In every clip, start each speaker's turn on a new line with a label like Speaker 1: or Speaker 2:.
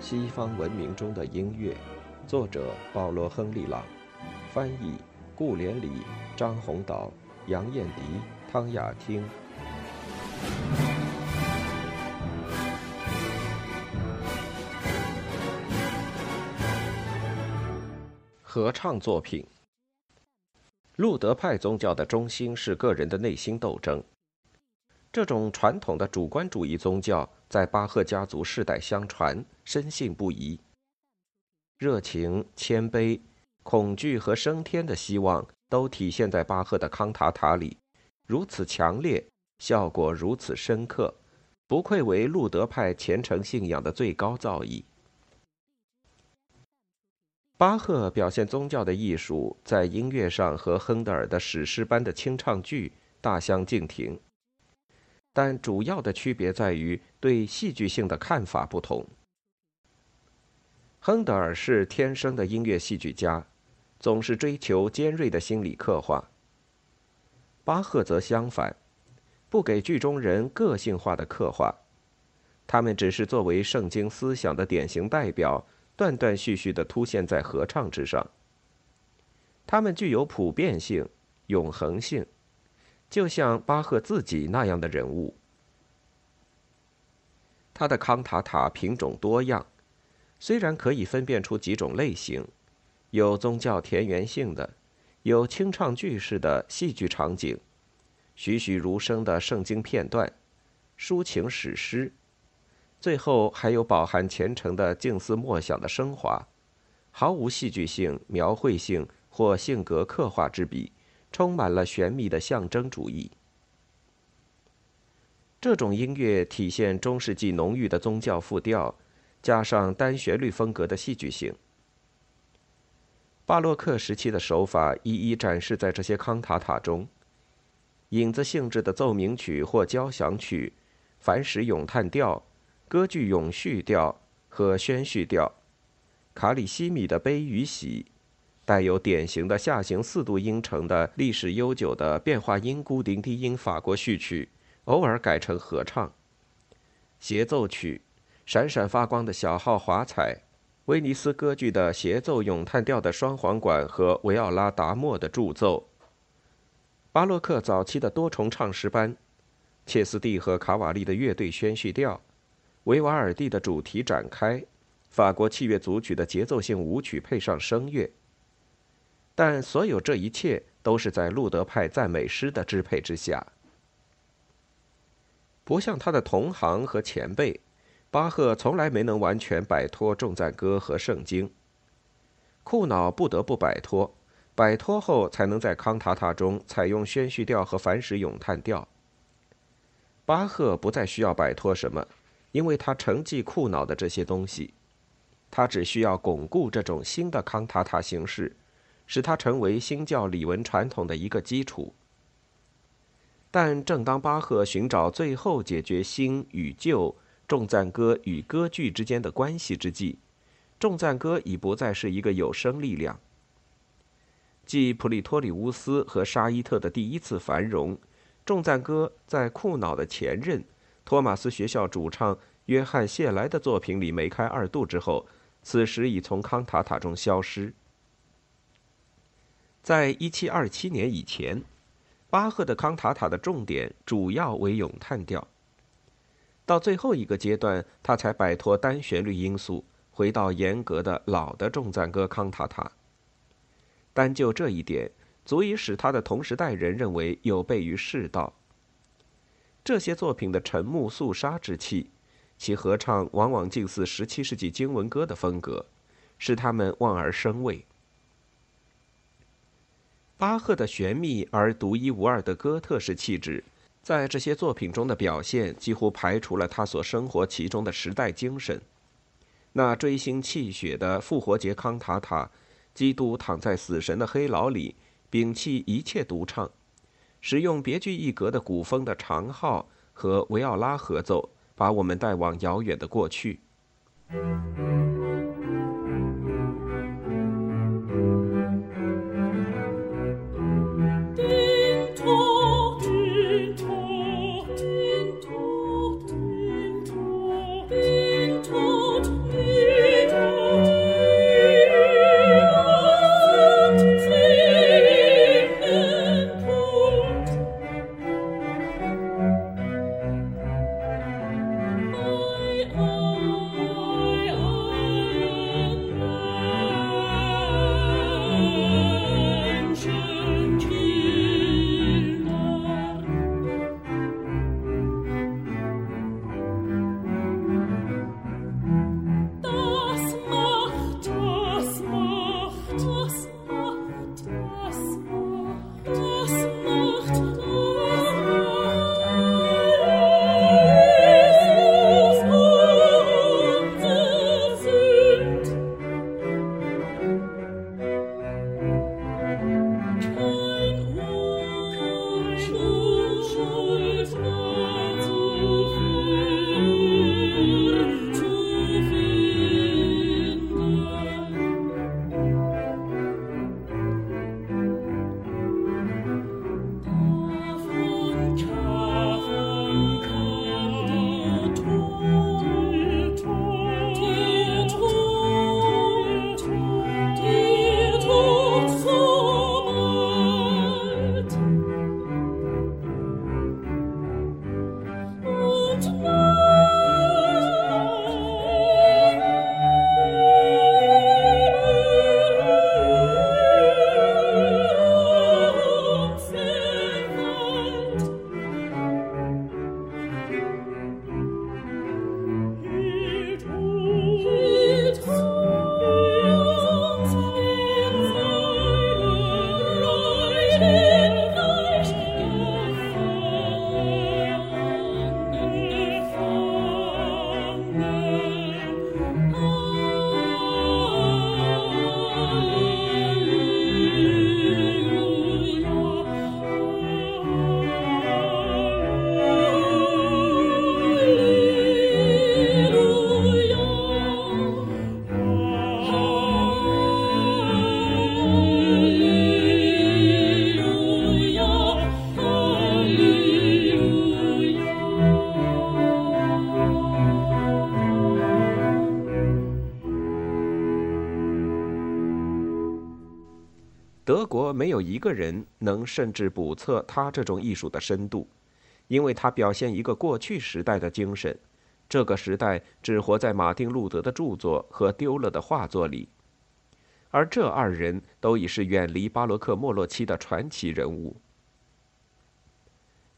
Speaker 1: 西方文明中的音乐，作者保罗·亨利·朗，翻译顾连理、张宏岛、杨艳迪、汤雅汀。合唱作品。路德派宗教的中心是个人的内心斗争。这种传统的主观主义宗教在巴赫家族世代相传，深信不疑。热情、谦卑、恐惧和升天的希望都体现在巴赫的康塔塔里，如此强烈，效果如此深刻，不愧为路德派虔诚信仰的最高造诣。巴赫表现宗教的艺术，在音乐上和亨德尔的史诗般的清唱剧大相径庭。但主要的区别在于对戏剧性的看法不同。亨德尔是天生的音乐戏剧家，总是追求尖锐的心理刻画。巴赫则相反，不给剧中人个性化的刻画，他们只是作为圣经思想的典型代表，断断续续地凸现在合唱之上。他们具有普遍性、永恒性。就像巴赫自己那样的人物，他的康塔塔品种多样，虽然可以分辨出几种类型，有宗教田园性的，有清唱剧式的戏剧场景，栩栩如生的圣经片段，抒情史诗，最后还有饱含虔诚的静思默想的升华，毫无戏剧性、描绘性或性格刻画之笔。充满了玄秘的象征主义。这种音乐体现中世纪浓郁的宗教复调，加上单旋律风格的戏剧性。巴洛克时期的手法一一展示在这些康塔塔中：影子性质的奏鸣曲或交响曲、凡时咏叹调、歌剧咏叙调和宣叙调、卡里西米的悲与喜。带有典型的下行四度音程的历史悠久的变化音固定低音法国序曲，偶尔改成合唱协奏曲，闪闪发光的小号华彩，威尼斯歌剧的协奏咏叹调的双簧管和维奥拉达莫的助奏，巴洛克早期的多重唱诗班，切斯蒂和卡瓦利的乐队宣叙调，维瓦尔第的主题展开，法国器乐组曲的节奏性舞曲配上声乐。但所有这一切都是在路德派赞美诗的支配之下。不像他的同行和前辈，巴赫从来没能完全摆脱重赞歌和圣经。库瑙不得不摆脱，摆脱后才能在康塔塔中采用宣叙调和反时咏叹调。巴赫不再需要摆脱什么，因为他承继库瑙的这些东西，他只需要巩固这种新的康塔塔形式。使它成为新教礼文传统的一个基础。但正当巴赫寻找最后解决新与旧、重赞歌与歌剧之间的关系之际，重赞歌已不再是一个有生力量。继普利托里乌斯和沙伊特的第一次繁荣，重赞歌在库瑙的前任托马斯学校主唱约翰谢莱的作品里梅开二度之后，此时已从康塔塔中消失。在一七二七年以前，巴赫的康塔塔的重点主要为咏叹调。到最后一个阶段，他才摆脱单旋律因素，回到严格的老的重赞歌康塔塔。单就这一点，足以使他的同时代人认为有悖于世道。这些作品的沉木肃杀之气，其合唱往往近似十七世纪经文歌的风格，使他们望而生畏。巴赫的玄秘而独一无二的哥特式气质，在这些作品中的表现几乎排除了他所生活其中的时代精神。那锥心泣血的复活节康塔塔，基督躺在死神的黑牢里，摒弃一切独唱，使用别具一格的古风的长号和维奥拉合奏，把我们带往遥远的过去。有一个人能甚至补测他这种艺术的深度，因为他表现一个过去时代的精神，这个时代只活在马丁·路德的著作和丢了的画作里，而这二人都已是远离巴洛克没落期的传奇人物。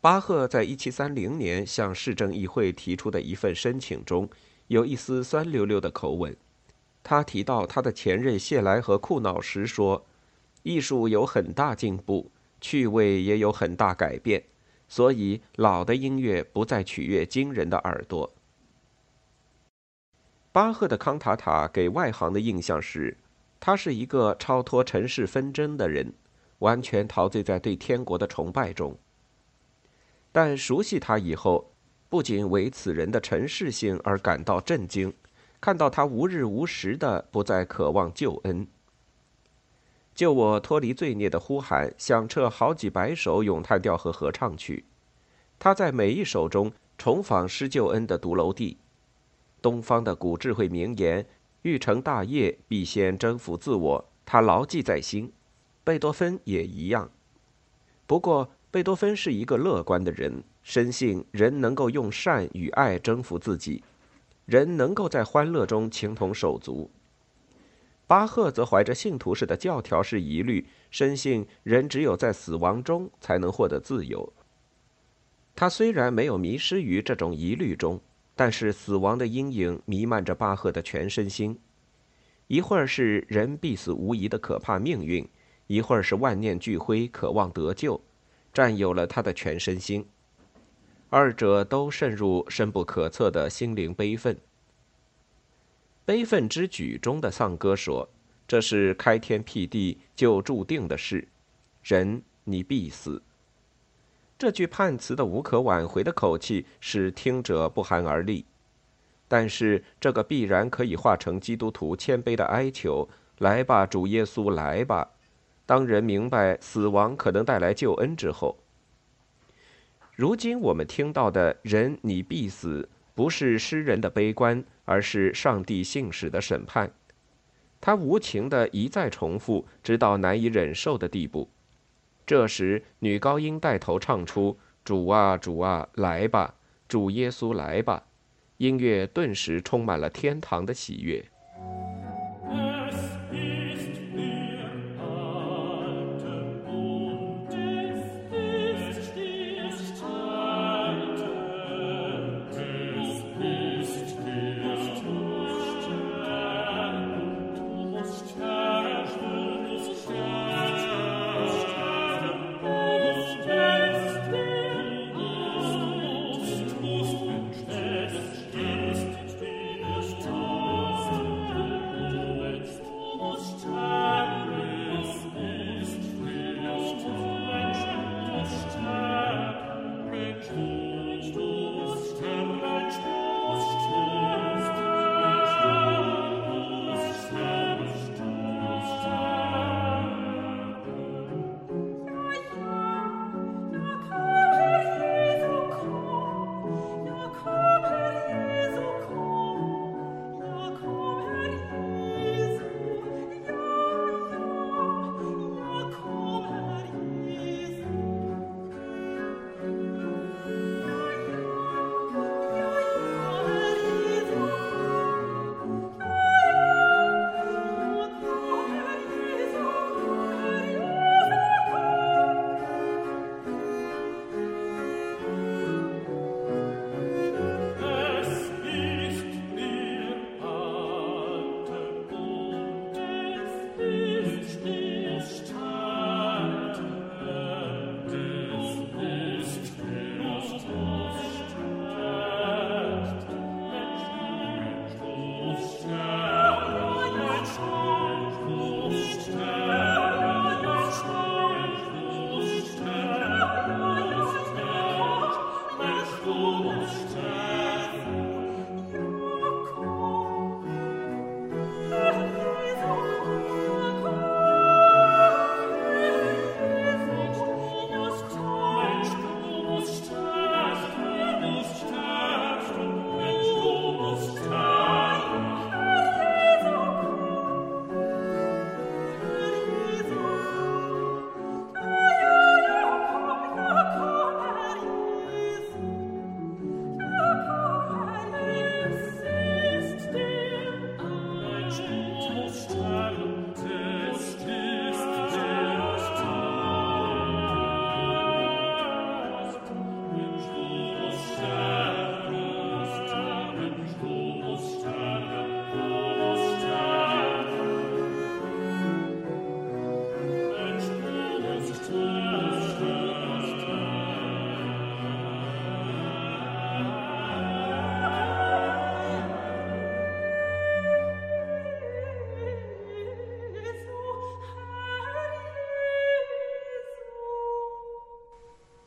Speaker 1: 巴赫在一七三零年向市政议会提出的一份申请中，有一丝酸溜溜的口吻。他提到他的前任谢莱和库瑙时说：“艺术有很大进步，趣味也有很大改变，所以老的音乐不再取悦惊人的耳朵。”巴赫的康塔塔给外行的印象是，他是一个超脱尘世纷争的人，完全陶醉在对天国的崇拜中。但熟悉他以后，不仅为此人的尘世性而感到震惊，看到他无日无时的不再渴望救恩。救我脱离罪孽的呼喊响彻好几百首咏叹调和合唱曲，他在每一首中重访施救恩的独楼地。东方的古智慧名言“欲成大业，必先征服自我”，他牢记在心。贝多芬也一样。不过。贝多芬是一个乐观的人，深信人能够用善与爱征服自己，人能够在欢乐中情同手足。巴赫则怀着信徒式的教条式疑虑，深信人只有在死亡中才能获得自由。他虽然没有迷失于这种疑虑中，但是死亡的阴影弥漫着巴赫的全身心。一会儿是人必死无疑的可怕命运，一会儿是万念俱灰，渴望得救。占有了他的全身心，二者都渗入深不可测的心灵悲愤。悲愤之举中的丧歌说：“这是开天辟地就注定的事，人你必死。”这句判词的无可挽回的口气使听者不寒而栗，但是这个必然可以化成基督徒谦卑的哀求：“来吧，主耶稣，来吧。”当人明白死亡可能带来救恩之后，如今我们听到的人你必死，不是诗人的悲观，而是上帝信使的审判。他无情的一再重复，直到难以忍受的地步。这时，女高音带头唱出：“主啊，主啊，来吧，主耶稣来吧。”音乐顿时充满了天堂的喜悦。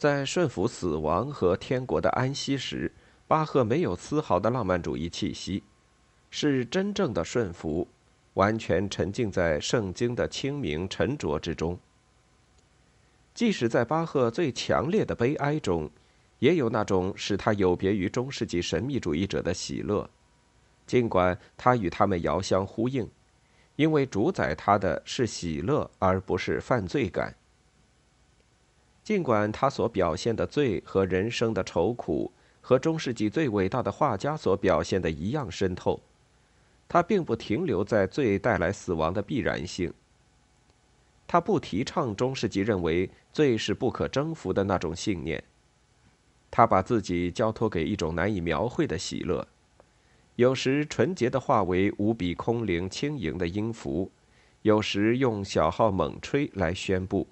Speaker 1: 在顺服死亡和天国的安息时，巴赫没有丝毫的浪漫主义气息，是真正的顺服，完全沉浸在圣经的清明沉着之中。即使在巴赫最强烈的悲哀中，也有那种使他有别于中世纪神秘主义者的喜乐，尽管他与他们遥相呼应，因为主宰他的是喜乐，而不是犯罪感。尽管他所表现的罪和人生的愁苦和中世纪最伟大的画家所表现的一样深透，他并不停留在罪带来死亡的必然性。他不提倡中世纪认为罪是不可征服的那种信念。他把自己交托给一种难以描绘的喜乐，有时纯洁的化为无比空灵轻盈的音符，有时用小号猛吹来宣布。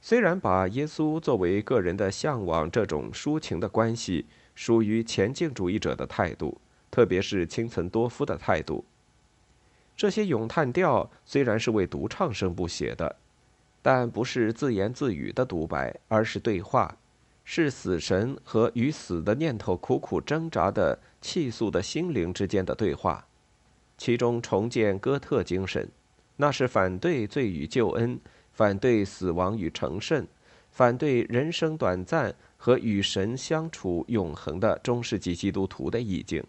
Speaker 1: 虽然把耶稣作为个人的向往这种抒情的关系属于前进主义者的态度，特别是清岑多夫的态度。这些咏叹调虽然是为独唱声部写的，但不是自言自语的独白，而是对话，是死神和与死的念头苦苦挣扎的气诉的心灵之间的对话。其中重建哥特精神，那是反对罪与救恩。反对死亡与成圣，反对人生短暂和与神相处永恒的中世纪基督徒的意境。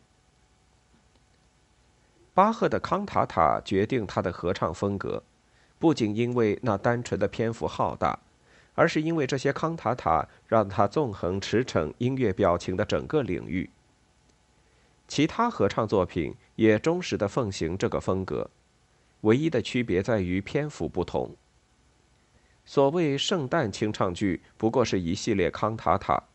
Speaker 1: 巴赫的康塔塔决定他的合唱风格，不仅因为那单纯的篇幅浩大，而是因为这些康塔塔让他纵横驰骋音乐表情的整个领域。其他合唱作品也忠实的奉行这个风格，唯一的区别在于篇幅不同。所谓圣诞清唱剧不过是一系列康塔塔，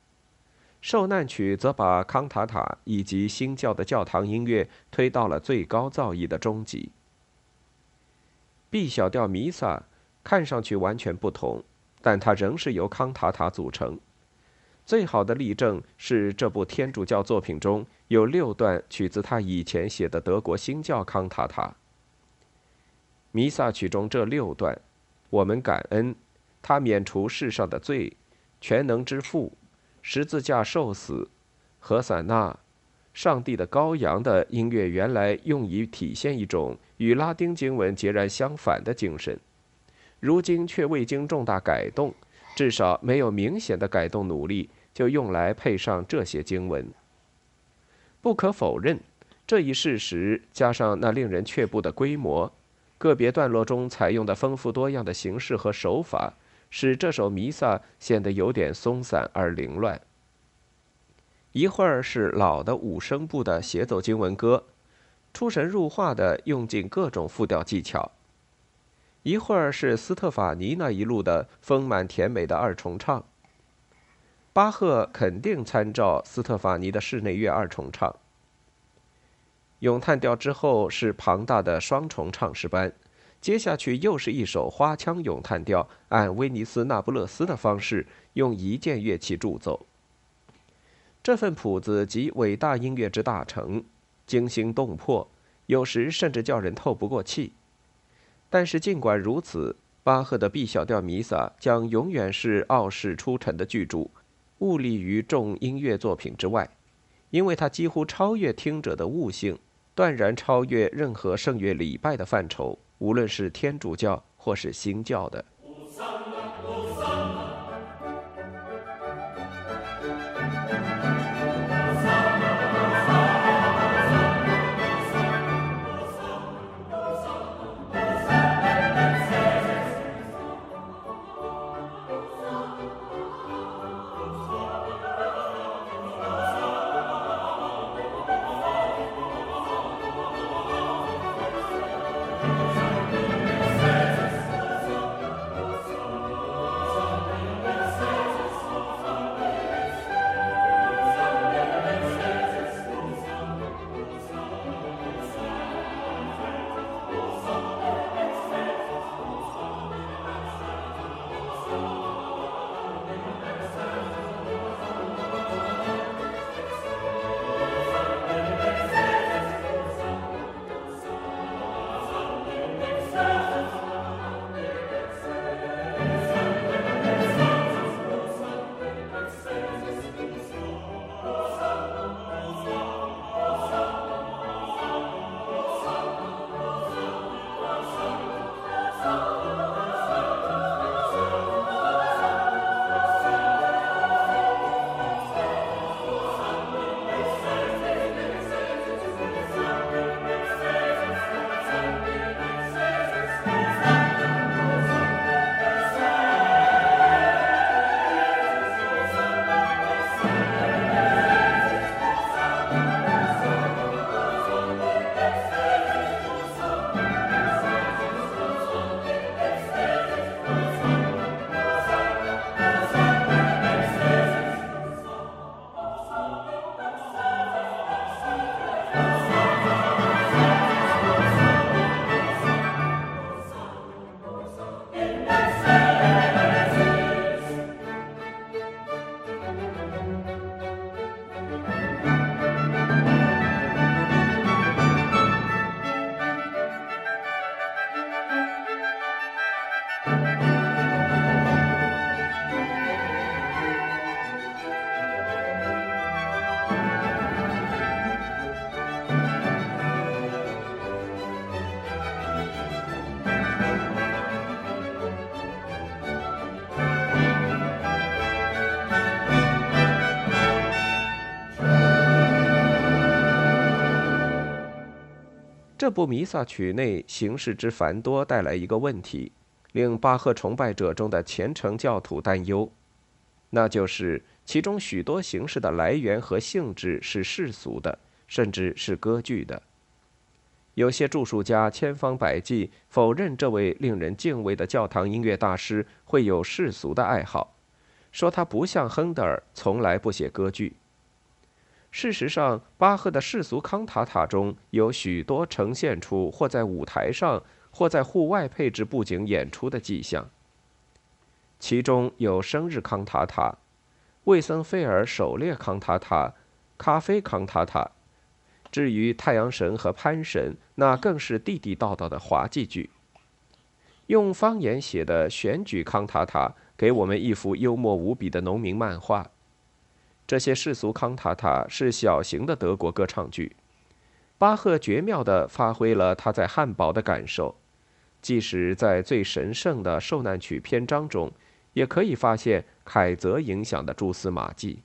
Speaker 1: 受难曲则把康塔塔以及新教的教堂音乐推到了最高造诣的终极。B 小调弥撒看上去完全不同，但它仍是由康塔塔组成。最好的例证是这部天主教作品中有六段取自他以前写的德国新教康塔塔。弥撒曲中这六段，我们感恩。他免除世上的罪，全能之父，十字架受死，何散那，上帝的羔羊的音乐原来用以体现一种与拉丁经文截然相反的精神，如今却未经重大改动，至少没有明显的改动努力，就用来配上这些经文。不可否认，这一事实加上那令人却步的规模，个别段落中采用的丰富多样的形式和手法。使这首弥撒显得有点松散而凌乱。一会儿是老的五声部的协奏经文歌，出神入化的用尽各种复调技巧；一会儿是斯特法尼那一路的丰满甜美的二重唱。巴赫肯定参照斯特法尼的室内乐二重唱。咏叹调之后是庞大的双重唱诗班。接下去又是一首花腔咏叹调，按威尼斯那不勒斯的方式，用一件乐器助奏。这份谱子集伟大音乐之大成，惊心动魄，有时甚至叫人透不过气。但是尽管如此，巴赫的 B 小调弥撒将永远是傲世出尘的巨著，兀立于众音乐作品之外，因为它几乎超越听者的悟性，断然超越任何圣乐礼拜的范畴。无论是天主教或是新教的。这部弥撒曲内形式之繁多，带来一个问题，令巴赫崇拜者中的虔诚教徒担忧，那就是其中许多形式的来源和性质是世俗的，甚至是歌剧的。有些著述家千方百计否认这位令人敬畏的教堂音乐大师会有世俗的爱好，说他不像亨德尔，从来不写歌剧。事实上，巴赫的世俗康塔塔中有许多呈现出或在舞台上或在户外配置布景演出的迹象。其中有生日康塔塔、魏森菲尔狩猎康塔塔、咖啡康塔塔。至于太阳神和潘神，那更是地地道道的滑稽剧。用方言写的选举康塔塔，给我们一幅幽默无比的农民漫画。这些世俗康塔塔是小型的德国歌唱剧。巴赫绝妙地发挥了他在汉堡的感受，即使在最神圣的受难曲篇章中，也可以发现凯泽影响的蛛丝马迹。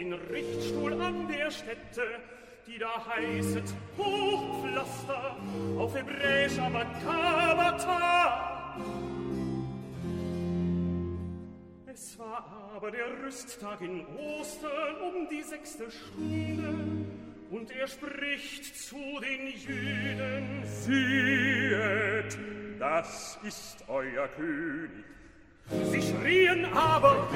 Speaker 2: Den Richtstuhl an der Stätte, die da heißet Hochpflaster, auf Hebräisch aber Kabata. Es war aber der Rüsttag in Ostern um die sechste Stunde, und er spricht zu den Jüden, Siehet, das ist euer König. Sie schrien aber,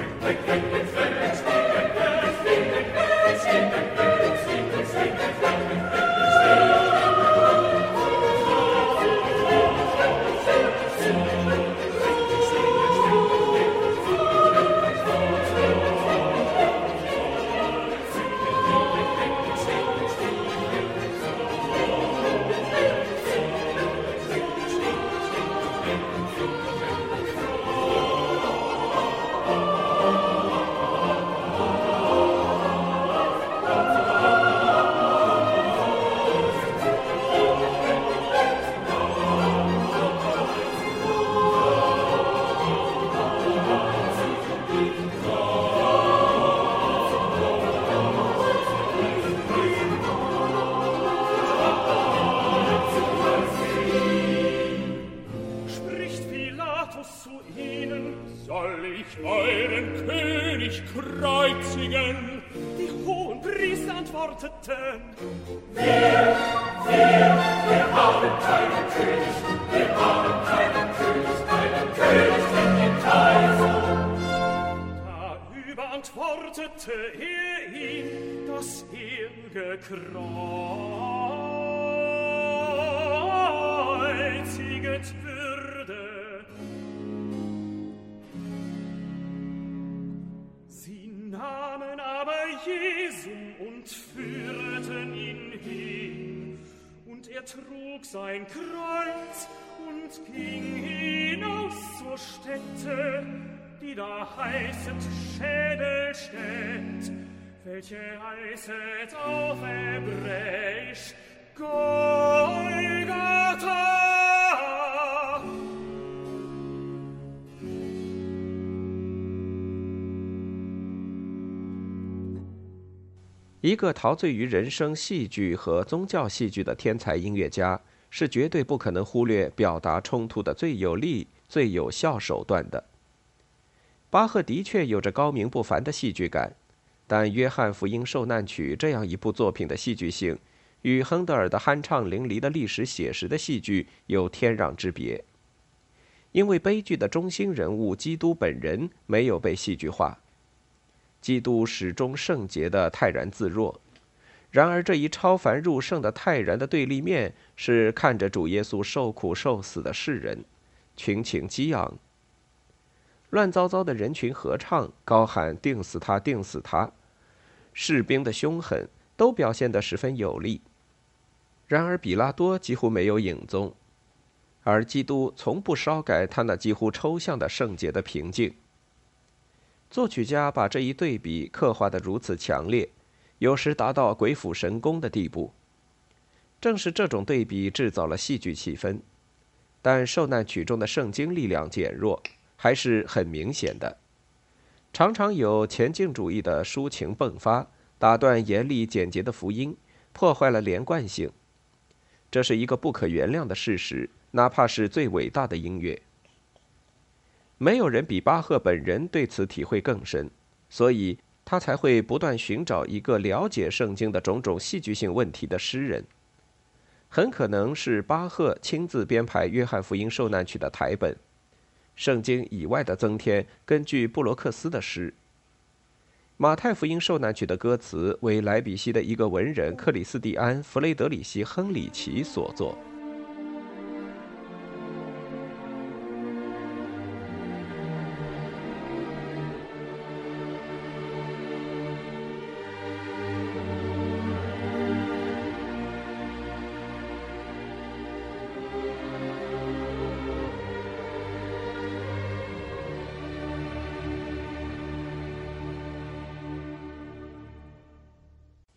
Speaker 2: Mächtigen. Die hohen Priester antworteten, Wir, wir, wir haben keinen König, wir haben keinen König, keinen König, denn den Kaiser. Da überantwortete er ihn, das ewige Kreuziget wird. Sein Kreuz und ging hinaus zur Stätte, die da heißet Schädelstädt, welche heißet auf Hebräisch Golgatha.
Speaker 1: 一个陶醉于人生戏剧和宗教戏剧的天才音乐家，是绝对不可能忽略表达冲突的最有力、最有效手段的。巴赫的确有着高明不凡的戏剧感，但《约翰福音受难曲》这样一部作品的戏剧性，与亨德尔的酣畅淋漓的历史写实的戏剧有天壤之别。因为悲剧的中心人物基督本人没有被戏剧化。基督始终圣洁的泰然自若，然而这一超凡入圣的泰然的对立面是看着主耶稣受苦受死的世人，群情激昂。乱糟糟的人群合唱，高喊“定死他，定死他”，士兵的凶狠都表现得十分有力。然而比拉多几乎没有影踪，而基督从不稍改他那几乎抽象的圣洁的平静。作曲家把这一对比刻画得如此强烈，有时达到鬼斧神工的地步。正是这种对比制造了戏剧气氛，但受难曲中的圣经力量减弱还是很明显的，常常有前进主义的抒情迸发，打断严厉简洁的福音，破坏了连贯性。这是一个不可原谅的事实，哪怕是最伟大的音乐。没有人比巴赫本人对此体会更深，所以他才会不断寻找一个了解圣经的种种戏剧性问题的诗人。很可能是巴赫亲自编排《约翰福音受难曲》的台本，圣经以外的增添根据布罗克斯的诗。《马太福音受难曲》的歌词为莱比锡的一个文人克里斯蒂安·弗雷德里希·亨里奇所作。